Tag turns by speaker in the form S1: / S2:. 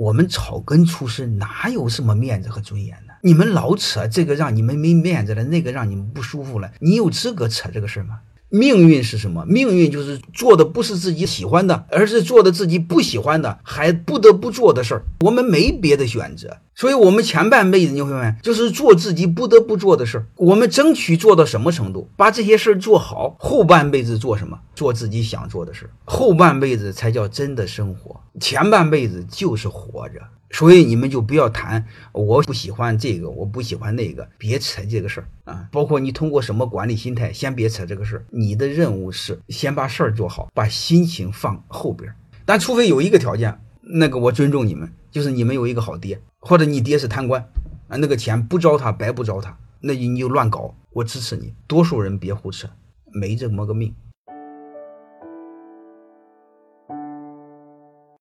S1: 我们草根出身哪有什么面子和尊严呢？你们老扯这个让你们没面子了，那个让你们不舒服了，你有资格扯这个事儿吗？命运是什么？命运就是做的不是自己喜欢的，而是做的自己不喜欢的，还不得不做的事儿。我们没别的选择，所以我们前半辈子你会发现，就是做自己不得不做的事儿。我们争取做到什么程度，把这些事儿做好。后半辈子做什么？做自己想做的事儿。后半辈子才叫真的生活，前半辈子就是活着。所以你们就不要谈，我不喜欢这个，我不喜欢那个，别扯这个事儿啊！包括你通过什么管理心态，先别扯这个事儿。你的任务是先把事儿做好，把心情放后边。但除非有一个条件，那个我尊重你们，就是你们有一个好爹，或者你爹是贪官啊，那个钱不招他白不招他，那你就乱搞，我支持你。多数人别胡扯，没这么个命。